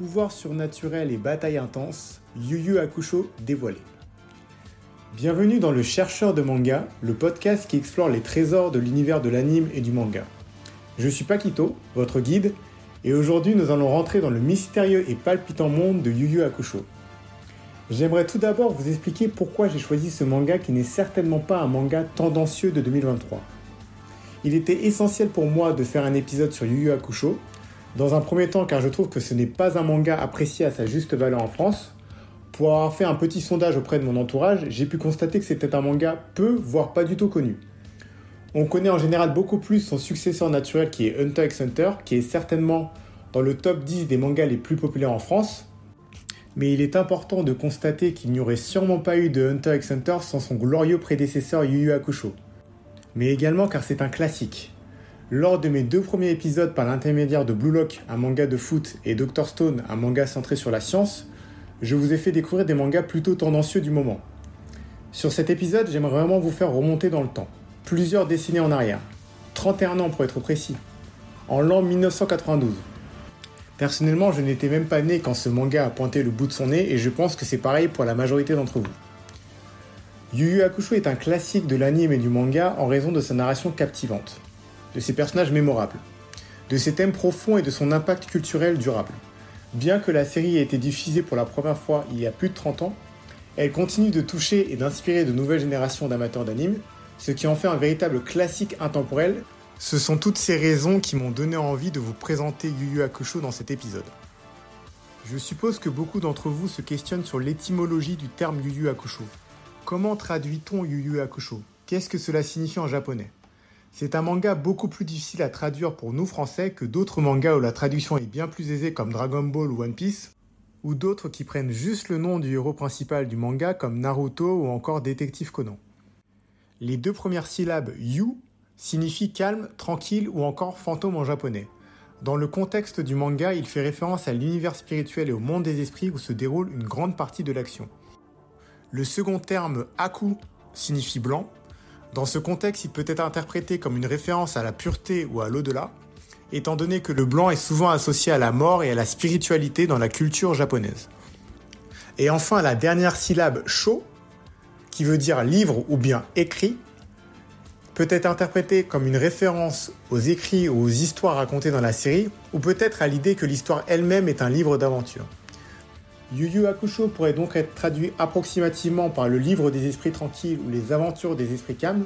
pouvoir surnaturel et bataille intense, Yu Yu Hakusho dévoilé. Bienvenue dans le Chercheur de manga, le podcast qui explore les trésors de l'univers de l'anime et du manga. Je suis Pakito, votre guide, et aujourd'hui nous allons rentrer dans le mystérieux et palpitant monde de Yu Yu Hakusho. J'aimerais tout d'abord vous expliquer pourquoi j'ai choisi ce manga qui n'est certainement pas un manga tendancieux de 2023. Il était essentiel pour moi de faire un épisode sur Yu Yu Hakusho, dans un premier temps car je trouve que ce n'est pas un manga apprécié à sa juste valeur en France. Pour avoir fait un petit sondage auprès de mon entourage, j'ai pu constater que c'était un manga peu, voire pas du tout connu. On connaît en général beaucoup plus son successeur naturel qui est Hunter x Hunter, qui est certainement dans le top 10 des mangas les plus populaires en France, mais il est important de constater qu'il n'y aurait sûrement pas eu de Hunter x Hunter sans son glorieux prédécesseur Yu Yu Hakusho. Mais également car c'est un classique. Lors de mes deux premiers épisodes par l'intermédiaire de Blue Lock, un manga de foot, et Dr Stone, un manga centré sur la science, je vous ai fait découvrir des mangas plutôt tendancieux du moment. Sur cet épisode, j'aimerais vraiment vous faire remonter dans le temps. Plusieurs décennies en arrière. 31 ans pour être précis. En l'an 1992. Personnellement, je n'étais même pas né quand ce manga a pointé le bout de son nez et je pense que c'est pareil pour la majorité d'entre vous. Yu Yu Hakusho est un classique de l'anime et du manga en raison de sa narration captivante, de ses personnages mémorables, de ses thèmes profonds et de son impact culturel durable. Bien que la série ait été diffusée pour la première fois il y a plus de 30 ans, elle continue de toucher et d'inspirer de nouvelles générations d'amateurs d'anime, ce qui en fait un véritable classique intemporel ce sont toutes ces raisons qui m'ont donné envie de vous présenter Yu Yu Hakusho dans cet épisode. Je suppose que beaucoup d'entre vous se questionnent sur l'étymologie du terme Yu Yu Hakusho. Comment traduit-on Yu Yu Hakusho? Qu'est-ce que cela signifie en japonais? C'est un manga beaucoup plus difficile à traduire pour nous français que d'autres mangas où la traduction est bien plus aisée comme Dragon Ball ou One Piece, ou d'autres qui prennent juste le nom du héros principal du manga comme Naruto ou encore Détective Conan. Les deux premières syllabes Yu signifie calme, tranquille ou encore fantôme en japonais. Dans le contexte du manga, il fait référence à l'univers spirituel et au monde des esprits où se déroule une grande partie de l'action. Le second terme aku signifie blanc. Dans ce contexte, il peut être interprété comme une référence à la pureté ou à l'au-delà, étant donné que le blanc est souvent associé à la mort et à la spiritualité dans la culture japonaise. Et enfin, la dernière syllabe sho, qui veut dire livre ou bien écrit, peut être interprété comme une référence aux écrits ou aux histoires racontées dans la série, ou peut-être à l'idée que l'histoire elle-même est un livre d'aventure. Yu Yu Hakusho pourrait donc être traduit approximativement par le livre des esprits tranquilles ou les aventures des esprits calmes,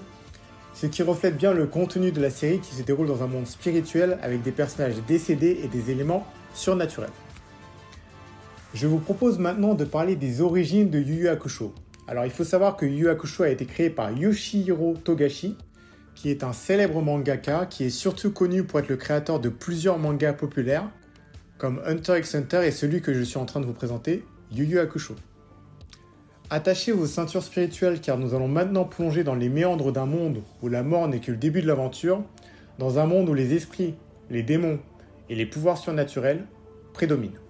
ce qui reflète bien le contenu de la série qui se déroule dans un monde spirituel avec des personnages décédés et des éléments surnaturels. Je vous propose maintenant de parler des origines de Yu Yu Hakusho. Alors il faut savoir que Yu Yu Hakusho a été créé par Yoshihiro Togashi, qui est un célèbre mangaka qui est surtout connu pour être le créateur de plusieurs mangas populaires, comme Hunter x Hunter et celui que je suis en train de vous présenter, Yu Yu Hakusho. Attachez vos ceintures spirituelles car nous allons maintenant plonger dans les méandres d'un monde où la mort n'est que le début de l'aventure, dans un monde où les esprits, les démons et les pouvoirs surnaturels prédominent.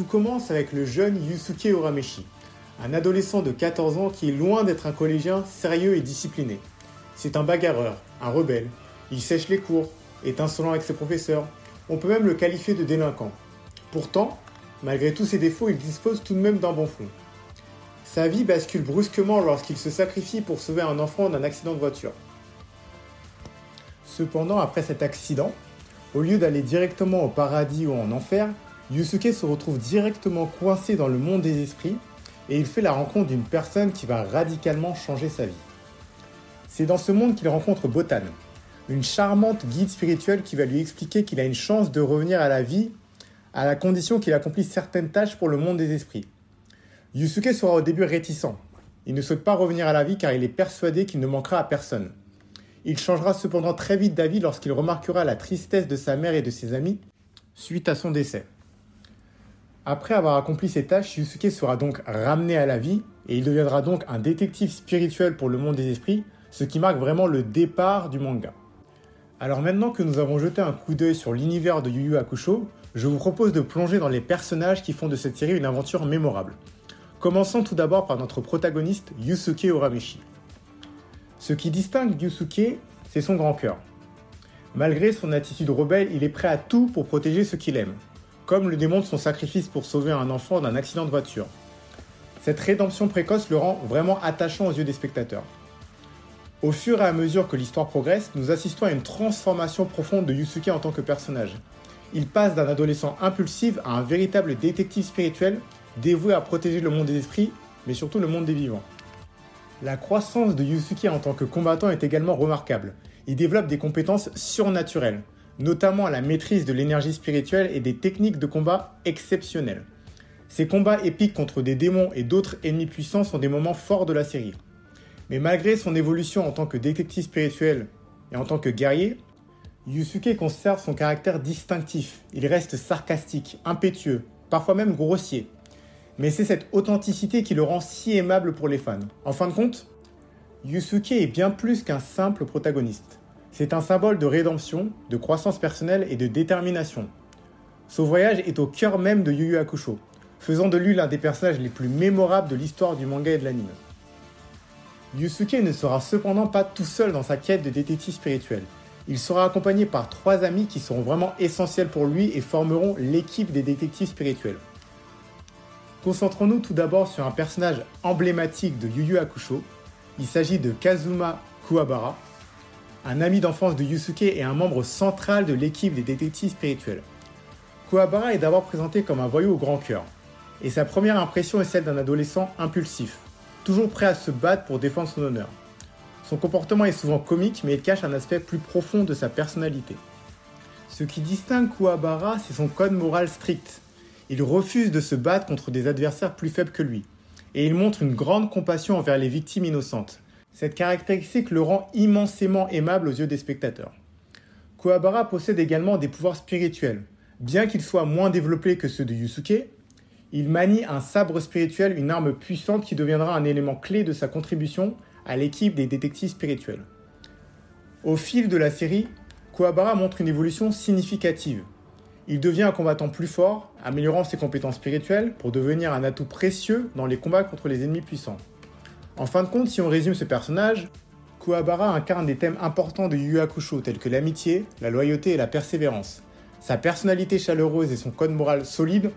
Tout commence avec le jeune Yusuke Urameshi, un adolescent de 14 ans qui est loin d'être un collégien sérieux et discipliné. C'est un bagarreur, un rebelle. Il sèche les cours, est insolent avec ses professeurs. On peut même le qualifier de délinquant. Pourtant, malgré tous ses défauts, il dispose tout de même d'un bon fond. Sa vie bascule brusquement lorsqu'il se sacrifie pour sauver un enfant d'un accident de voiture. Cependant, après cet accident, au lieu d'aller directement au paradis ou en enfer, Yusuke se retrouve directement coincé dans le monde des esprits et il fait la rencontre d'une personne qui va radicalement changer sa vie. C'est dans ce monde qu'il rencontre Botan, une charmante guide spirituelle qui va lui expliquer qu'il a une chance de revenir à la vie à la condition qu'il accomplisse certaines tâches pour le monde des esprits. Yusuke sera au début réticent. Il ne souhaite pas revenir à la vie car il est persuadé qu'il ne manquera à personne. Il changera cependant très vite d'avis lorsqu'il remarquera la tristesse de sa mère et de ses amis suite à son décès. Après avoir accompli ses tâches, Yusuke sera donc ramené à la vie et il deviendra donc un détective spirituel pour le monde des esprits, ce qui marque vraiment le départ du manga. Alors maintenant que nous avons jeté un coup d'œil sur l'univers de Yu Yu Hakusho, je vous propose de plonger dans les personnages qui font de cette série une aventure mémorable. Commençons tout d'abord par notre protagoniste Yusuke Urameshi. Ce qui distingue Yusuke, c'est son grand cœur. Malgré son attitude rebelle, il est prêt à tout pour protéger ce qu'il aime, comme le démontre son sacrifice pour sauver un enfant d'un accident de voiture. Cette rédemption précoce le rend vraiment attachant aux yeux des spectateurs. Au fur et à mesure que l'histoire progresse, nous assistons à une transformation profonde de Yusuke en tant que personnage. Il passe d'un adolescent impulsif à un véritable détective spirituel dévoué à protéger le monde des esprits, mais surtout le monde des vivants. La croissance de Yusuke en tant que combattant est également remarquable. Il développe des compétences surnaturelles, notamment à la maîtrise de l'énergie spirituelle et des techniques de combat exceptionnelles. Ses combats épiques contre des démons et d'autres ennemis puissants sont des moments forts de la série. Mais malgré son évolution en tant que détective spirituel et en tant que guerrier, Yusuke conserve son caractère distinctif. Il reste sarcastique, impétueux, parfois même grossier. Mais c'est cette authenticité qui le rend si aimable pour les fans. En fin de compte, Yusuke est bien plus qu'un simple protagoniste. C'est un symbole de rédemption, de croissance personnelle et de détermination. Son voyage est au cœur même de Yu Yu Hakusho, faisant de lui l'un des personnages les plus mémorables de l'histoire du manga et de l'anime. Yusuke ne sera cependant pas tout seul dans sa quête de détective spirituel. Il sera accompagné par trois amis qui seront vraiment essentiels pour lui et formeront l'équipe des détectives spirituels. Concentrons-nous tout d'abord sur un personnage emblématique de Yu Yu Hakusho. Il s'agit de Kazuma Kuwabara, un ami d'enfance de Yusuke et un membre central de l'équipe des détectives spirituels. Kuwabara est d'abord présenté comme un voyou au grand cœur, et sa première impression est celle d'un adolescent impulsif, toujours prêt à se battre pour défendre son honneur. Son comportement est souvent comique, mais il cache un aspect plus profond de sa personnalité. Ce qui distingue Kuwabara, c'est son code moral strict. Il refuse de se battre contre des adversaires plus faibles que lui, et il montre une grande compassion envers les victimes innocentes. Cette caractéristique le rend immensément aimable aux yeux des spectateurs. Kuwabara possède également des pouvoirs spirituels. Bien qu'il soit moins développé que ceux de Yusuke, il manie un sabre spirituel, une arme puissante qui deviendra un élément clé de sa contribution à l'équipe des détectives spirituels. Au fil de la série, Kuwabara montre une évolution significative. Il devient un combattant plus fort, améliorant ses compétences spirituelles pour devenir un atout précieux dans les combats contre les ennemis puissants. En fin de compte, si on résume ce personnage, Kuwabara incarne des thèmes importants de Yu Hakusho tels que l'amitié, la loyauté et la persévérance. Sa personnalité chaleureuse et son code moral solide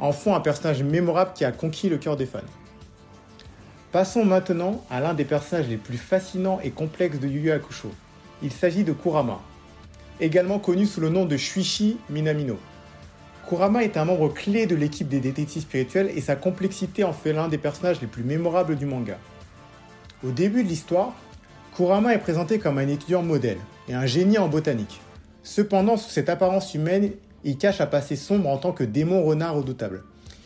en font un personnage mémorable qui a conquis le cœur des fans. Passons maintenant à l'un des personnages les plus fascinants et complexes de Yu Yu Hakusho. Il s'agit de Kurama, également connu sous le nom de Shuichi Minamino. Kurama est un membre clé de l'équipe des détectives spirituels et sa complexité en fait l'un des personnages les plus mémorables du manga. Au début de l'histoire, Kurama est présenté comme un étudiant modèle et un génie en botanique. Cependant, sous cette apparence humaine, il cache un passé sombre en tant que démon renard redoutable.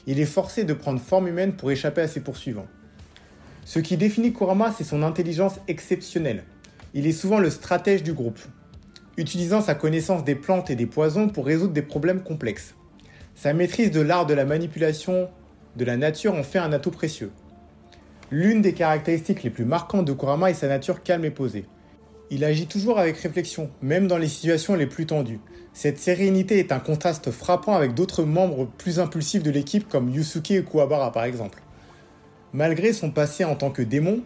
Il est forcé de prendre forme humaine pour échapper à ses poursuivants. Ce qui définit Kurama, c'est son intelligence exceptionnelle. Il est souvent le stratège du groupe, utilisant sa connaissance des plantes et des poisons pour résoudre des problèmes complexes. Sa maîtrise de l'art de la manipulation de la nature en fait un atout précieux. L'une des caractéristiques les plus marquantes de Kurama est sa nature calme et posée. Il agit toujours avec réflexion, même dans les situations les plus tendues. Cette sérénité est un contraste frappant avec d'autres membres plus impulsifs de l'équipe comme Yusuke et Kuwabara par exemple. Malgré son passé en tant que démon,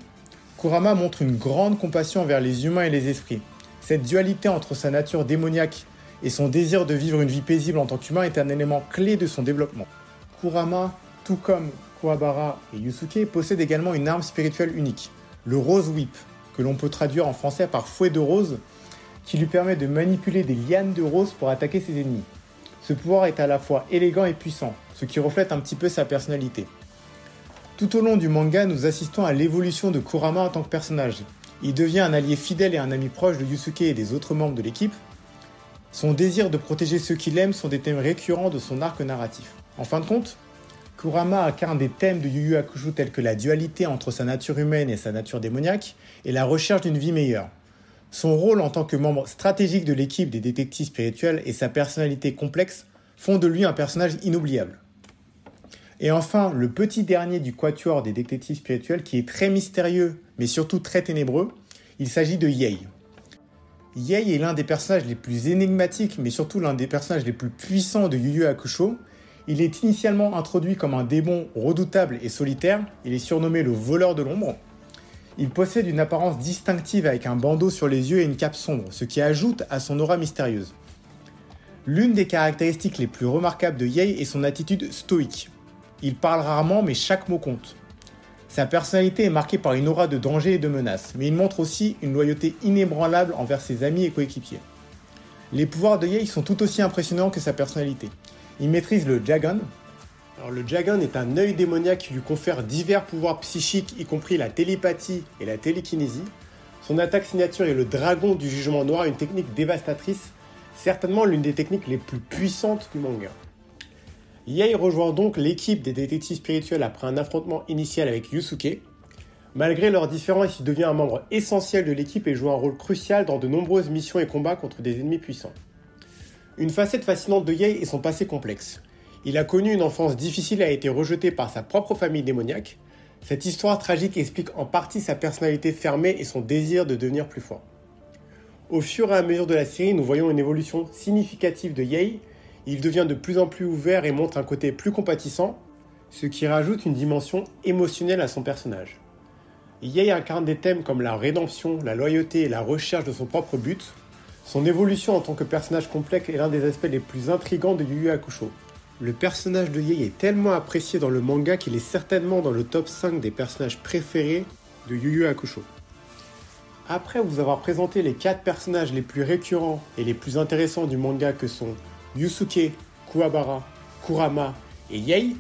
Kurama montre une grande compassion envers les humains et les esprits. Cette dualité entre sa nature démoniaque et son désir de vivre une vie paisible en tant qu'humain est un élément clé de son développement. Kurama, tout comme Kuwabara et Yusuke, possède également une arme spirituelle unique, le Rose Whip, que l'on peut traduire en français par fouet de rose, qui lui permet de manipuler des lianes de rose pour attaquer ses ennemis. Ce pouvoir est à la fois élégant et puissant, ce qui reflète un petit peu sa personnalité. Tout au long du manga, nous assistons à l'évolution de Kurama en tant que personnage. Il devient un allié fidèle et un ami proche de Yusuke et des autres membres de l'équipe. Son désir de protéger ceux qu'il aime sont des thèmes récurrents de son arc narratif. En fin de compte, Kurama incarne des thèmes de Yu Yu Hakusho tels que la dualité entre sa nature humaine et sa nature démoniaque et la recherche d'une vie meilleure. Son rôle en tant que membre stratégique de l'équipe des détectives spirituels et sa personnalité complexe font de lui un personnage inoubliable. Et enfin, le petit dernier du quatuor des détectives spirituels qui est très mystérieux mais surtout très ténébreux, il s'agit de Yei. Yei est l'un des personnages les plus énigmatiques mais surtout l'un des personnages les plus puissants de Yu Yu Hakusho. Il est initialement introduit comme un démon redoutable et solitaire, il est surnommé le voleur de l'ombre. Il possède une apparence distinctive avec un bandeau sur les yeux et une cape sombre, ce qui ajoute à son aura mystérieuse. L'une des caractéristiques les plus remarquables de Yei est son attitude stoïque. Il parle rarement mais chaque mot compte. Sa personnalité est marquée par une aura de danger et de menace, mais il montre aussi une loyauté inébranlable envers ses amis et coéquipiers. Les pouvoirs de Yei sont tout aussi impressionnants que sa personnalité. Il maîtrise le Jagan. Alors, le Jagan est un œil démoniaque qui lui confère divers pouvoirs psychiques, y compris la télépathie et la télékinésie. Son attaque signature est le dragon du jugement noir, une technique dévastatrice certainement l'une des techniques les plus puissantes du manga. Yei rejoint donc l'équipe des détectives spirituels après un affrontement initial avec Yusuke. Malgré leurs différences, il devient un membre essentiel de l'équipe et joue un rôle crucial dans de nombreuses missions et combats contre des ennemis puissants. Une facette fascinante de Yei est son passé complexe. Il a connu une enfance difficile et a été rejeté par sa propre famille démoniaque. Cette histoire tragique explique en partie sa personnalité fermée et son désir de devenir plus fort. Au fur et à mesure de la série, nous voyons une évolution significative de Yei. Il devient de plus en plus ouvert et montre un côté plus compatissant, ce qui rajoute une dimension émotionnelle à son personnage. Yei incarne des thèmes comme la rédemption, la loyauté et la recherche de son propre but. Son évolution en tant que personnage complexe est l'un des aspects les plus intrigants de Yu Yu Hakusho. Le personnage de Yei est tellement apprécié dans le manga qu'il est certainement dans le top 5 des personnages préférés de Yu Yu Hakusho. Après vous avoir présenté les 4 personnages les plus récurrents et les plus intéressants du manga que sont Yusuke, Kuwabara, Kurama et Yei,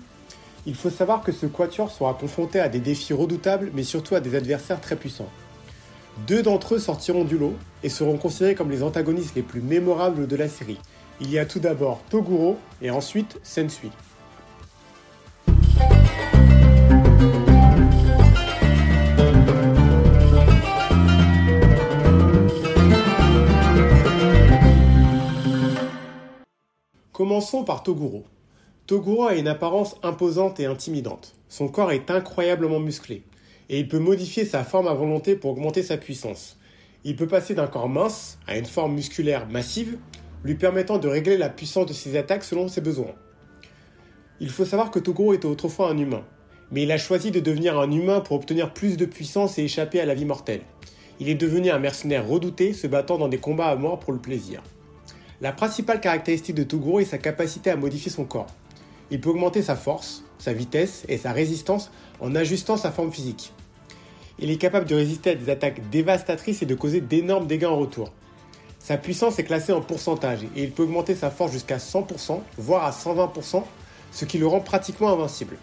il faut savoir que ce quatuor sera confronté à des défis redoutables mais surtout à des adversaires très puissants. Deux d'entre eux sortiront du lot et seront considérés comme les antagonistes les plus mémorables de la série. Il y a tout d'abord Toguro et ensuite Sensui. Commençons par Toguro. Toguro a une apparence imposante et intimidante. Son corps est incroyablement musclé, et il peut modifier sa forme à volonté pour augmenter sa puissance. Il peut passer d'un corps mince à une forme musculaire massive, lui permettant de régler la puissance de ses attaques selon ses besoins. Il faut savoir que Toguro était autrefois un humain, mais il a choisi de devenir un humain pour obtenir plus de puissance et échapper à la vie mortelle. Il est devenu un mercenaire redouté, se battant dans des combats à mort pour le plaisir. La principale caractéristique de Toguro est sa capacité à modifier son corps. Il peut augmenter sa force, sa vitesse et sa résistance en ajustant sa forme physique. Il est capable de résister à des attaques dévastatrices et de causer d'énormes dégâts en retour. Sa puissance est classée en pourcentage et il peut augmenter sa force jusqu'à 100%, voire à 120%, ce qui le rend pratiquement invincible.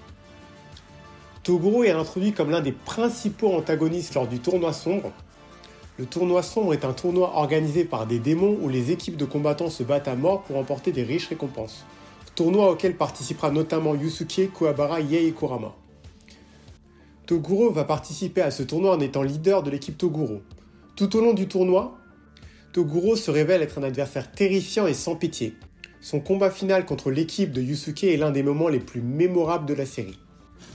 Toguro est introduit comme l'un des principaux antagonistes lors du tournoi sombre, le tournoi sombre est un tournoi organisé par des démons où les équipes de combattants se battent à mort pour remporter des riches récompenses. Tournoi auquel participera notamment Yusuke, Kuwabara, Yei Kurama. Toguro va participer à ce tournoi en étant leader de l'équipe Toguro. Tout au long du tournoi, Toguro se révèle être un adversaire terrifiant et sans pitié. Son combat final contre l'équipe de Yusuke est l'un des moments les plus mémorables de la série.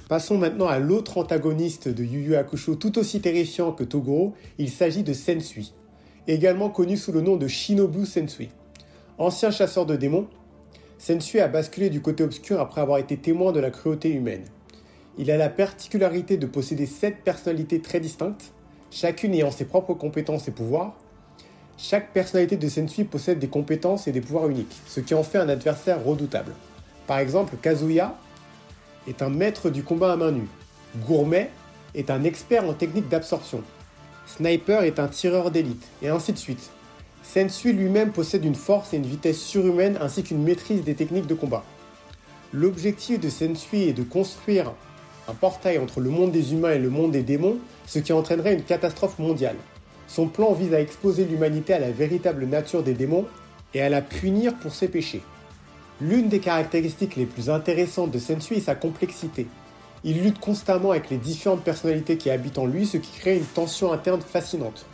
Passons maintenant à l'autre antagoniste de Yu Yu Hakusho tout aussi terrifiant que Toguro, il s'agit de Sensui, également connu sous le nom de Shinobu Sensui. Ancien chasseur de démons, Sensui a basculé du côté obscur après avoir été témoin de la cruauté humaine. Il a la particularité de posséder sept personnalités très distinctes, chacune ayant ses propres compétences et pouvoirs. Chaque personnalité de Sensui possède des compétences et des pouvoirs uniques, ce qui en fait un adversaire redoutable. Par exemple, Kazuya est un maître du combat à main nue. Gourmet est un expert en technique d'absorption. Sniper est un tireur d'élite, et ainsi de suite. Sensui lui-même possède une force et une vitesse surhumaine ainsi qu'une maîtrise des techniques de combat. L'objectif de Sensui est de construire un portail entre le monde des humains et le monde des démons, ce qui entraînerait une catastrophe mondiale. Son plan vise à exposer l'humanité à la véritable nature des démons et à la punir pour ses péchés. L'une des caractéristiques les plus intéressantes de Sensui est sa complexité. Il lutte constamment avec les différentes personnalités qui habitent en lui, ce qui crée une tension interne fascinante.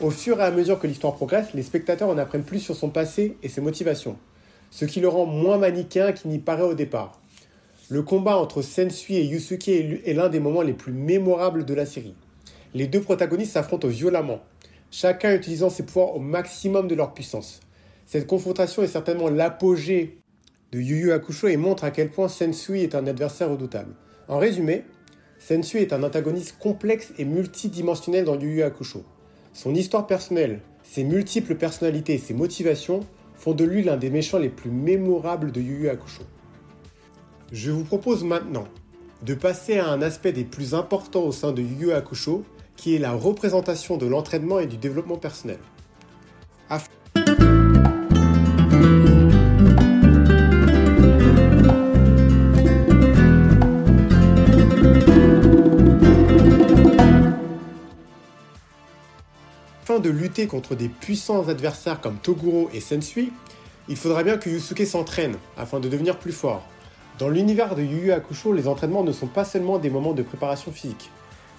Au fur et à mesure que l'histoire progresse, les spectateurs en apprennent plus sur son passé et ses motivations, ce qui le rend moins manichéen qu'il n'y paraît au départ. Le combat entre Sensui et Yusuke est l'un des moments les plus mémorables de la série. Les deux protagonistes s'affrontent violemment, chacun utilisant ses pouvoirs au maximum de leur puissance. Cette confrontation est certainement l'apogée de Yu Yu Hakusho et montre à quel point Sensui est un adversaire redoutable. En résumé, Sensui est un antagoniste complexe et multidimensionnel dans Yu Yu Hakusho. Son histoire personnelle, ses multiples personnalités et ses motivations font de lui l'un des méchants les plus mémorables de Yu Yu Hakusho. Je vous propose maintenant de passer à un aspect des plus importants au sein de Yu Yu Hakusho, qui est la représentation de l'entraînement et du développement personnel. De lutter contre des puissants adversaires comme Toguro et Sensui, il faudra bien que Yusuke s'entraîne afin de devenir plus fort. Dans l'univers de Yu Yu Hakusho, les entraînements ne sont pas seulement des moments de préparation physique,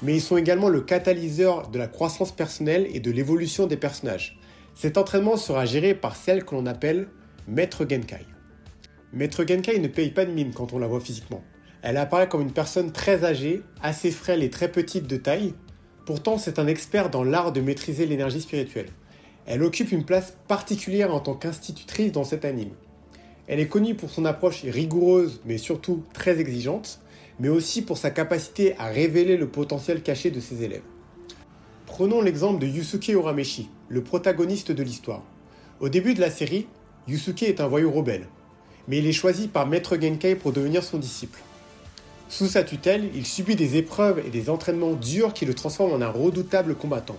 mais ils sont également le catalyseur de la croissance personnelle et de l'évolution des personnages. Cet entraînement sera géré par celle que l'on appelle Maître Genkai. Maître Genkai ne paye pas de mine quand on la voit physiquement. Elle apparaît comme une personne très âgée, assez frêle et très petite de taille. Pourtant, c'est un expert dans l'art de maîtriser l'énergie spirituelle. Elle occupe une place particulière en tant qu'institutrice dans cet anime. Elle est connue pour son approche rigoureuse mais surtout très exigeante, mais aussi pour sa capacité à révéler le potentiel caché de ses élèves. Prenons l'exemple de Yusuke Urameshi, le protagoniste de l'histoire. Au début de la série, Yusuke est un voyou rebelle, mais il est choisi par Maître Genkai pour devenir son disciple. Sous sa tutelle, il subit des épreuves et des entraînements durs qui le transforment en un redoutable combattant.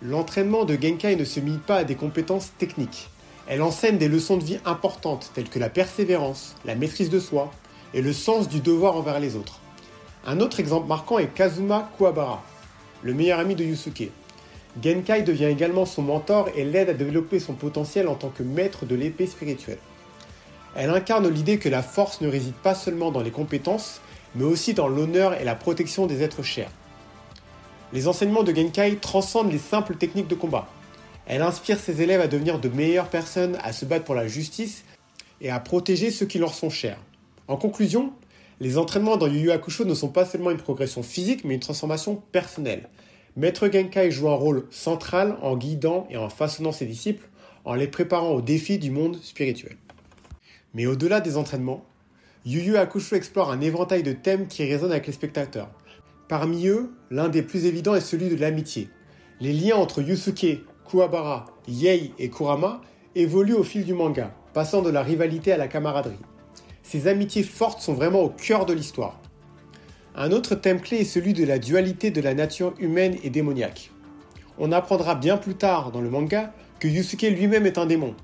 L'entraînement de Genkai ne se lie pas à des compétences techniques, elle enseigne des leçons de vie importantes telles que la persévérance, la maîtrise de soi et le sens du devoir envers les autres. Un autre exemple marquant est Kazuma Kuwabara, le meilleur ami de Yusuke. Genkai devient également son mentor et l'aide à développer son potentiel en tant que maître de l'épée spirituelle. Elle incarne l'idée que la force ne réside pas seulement dans les compétences, mais aussi dans l'honneur et la protection des êtres chers. Les enseignements de Genkai transcendent les simples techniques de combat. Elle inspire ses élèves à devenir de meilleures personnes, à se battre pour la justice et à protéger ceux qui leur sont chers. En conclusion, les entraînements dans Yu Yu Hakusho ne sont pas seulement une progression physique, mais une transformation personnelle. Maître Genkai joue un rôle central en guidant et en façonnant ses disciples, en les préparant aux défis du monde spirituel. Mais au-delà des entraînements, Yu Yu Hakusho explore un éventail de thèmes qui résonnent avec les spectateurs. Parmi eux, l'un des plus évidents est celui de l'amitié. Les liens entre Yusuke, Kuwabara, Yei et Kurama évoluent au fil du manga, passant de la rivalité à la camaraderie. Ces amitiés fortes sont vraiment au cœur de l'histoire. Un autre thème clé est celui de la dualité de la nature humaine et démoniaque. On apprendra bien plus tard dans le manga que Yusuke lui-même est un démon,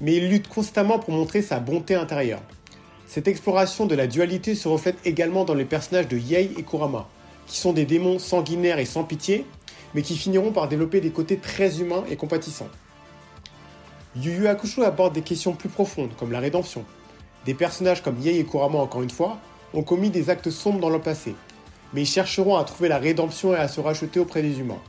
mais il lutte constamment pour montrer sa bonté intérieure. Cette exploration de la dualité se reflète également dans les personnages de Yei et Kurama, qui sont des démons sanguinaires et sans pitié, mais qui finiront par développer des côtés très humains et compatissants. Yu Yu Hakusho aborde des questions plus profondes, comme la rédemption. Des personnages comme Yei et Kurama, encore une fois, ont commis des actes sombres dans le passé, mais ils chercheront à trouver la rédemption et à se racheter auprès des humains.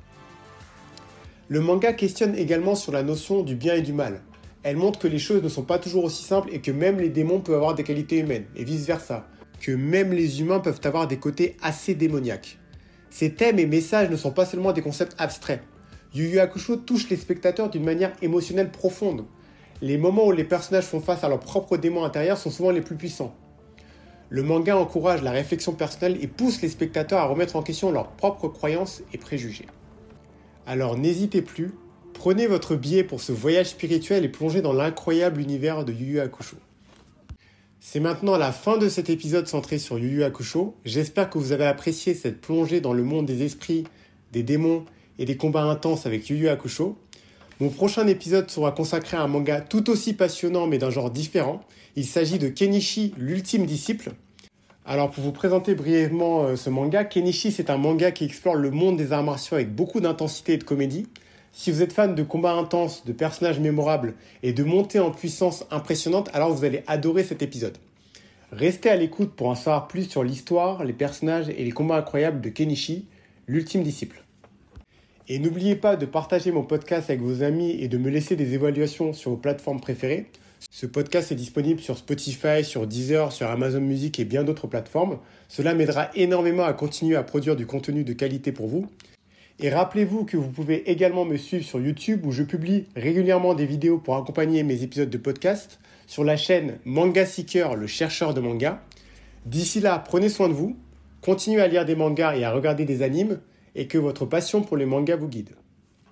Le manga questionne également sur la notion du bien et du mal. Elle montre que les choses ne sont pas toujours aussi simples et que même les démons peuvent avoir des qualités humaines, et vice-versa, que même les humains peuvent avoir des côtés assez démoniaques. Ces thèmes et messages ne sont pas seulement des concepts abstraits. Yu Yu Hakusho touche les spectateurs d'une manière émotionnelle profonde. Les moments où les personnages font face à leurs propres démons intérieurs sont souvent les plus puissants. Le manga encourage la réflexion personnelle et pousse les spectateurs à remettre en question leurs propres croyances et préjugés. Alors n'hésitez plus, prenez votre billet pour ce voyage spirituel et plongez dans l'incroyable univers de Yu Yu Hakusho. C'est maintenant la fin de cet épisode centré sur Yu Yu Hakusho. J'espère que vous avez apprécié cette plongée dans le monde des esprits, des démons et des combats intenses avec Yu Yu Hakusho. Mon prochain épisode sera consacré à un manga tout aussi passionnant mais d'un genre différent. Il s'agit de Kenichi, l'ultime disciple. Alors pour vous présenter brièvement euh, ce manga, Kenichi c'est un manga qui explore le monde des arts martiaux avec beaucoup d'intensité et de comédie. Si vous êtes fan de combats intenses, de personnages mémorables et de montées en puissance impressionnantes, alors vous allez adorer cet épisode. Restez à l'écoute pour en savoir plus sur l'histoire, les personnages et les combats incroyables de Kenichi, l'ultime disciple. Et n'oubliez pas de partager mon podcast avec vos amis et de me laisser des évaluations sur vos plateformes préférées. Ce podcast est disponible sur Spotify, sur Deezer, sur Amazon Music et bien d'autres plateformes. Cela m'aidera énormément à continuer à produire du contenu de qualité pour vous. Et rappelez-vous que vous pouvez également me suivre sur YouTube où je publie régulièrement des vidéos pour accompagner mes épisodes de podcast. sur la chaîne Manga Seeker, le chercheur de manga. D'ici là, prenez soin de vous, continuez à lire des mangas et à regarder des animes, et que votre passion pour les mangas vous guide.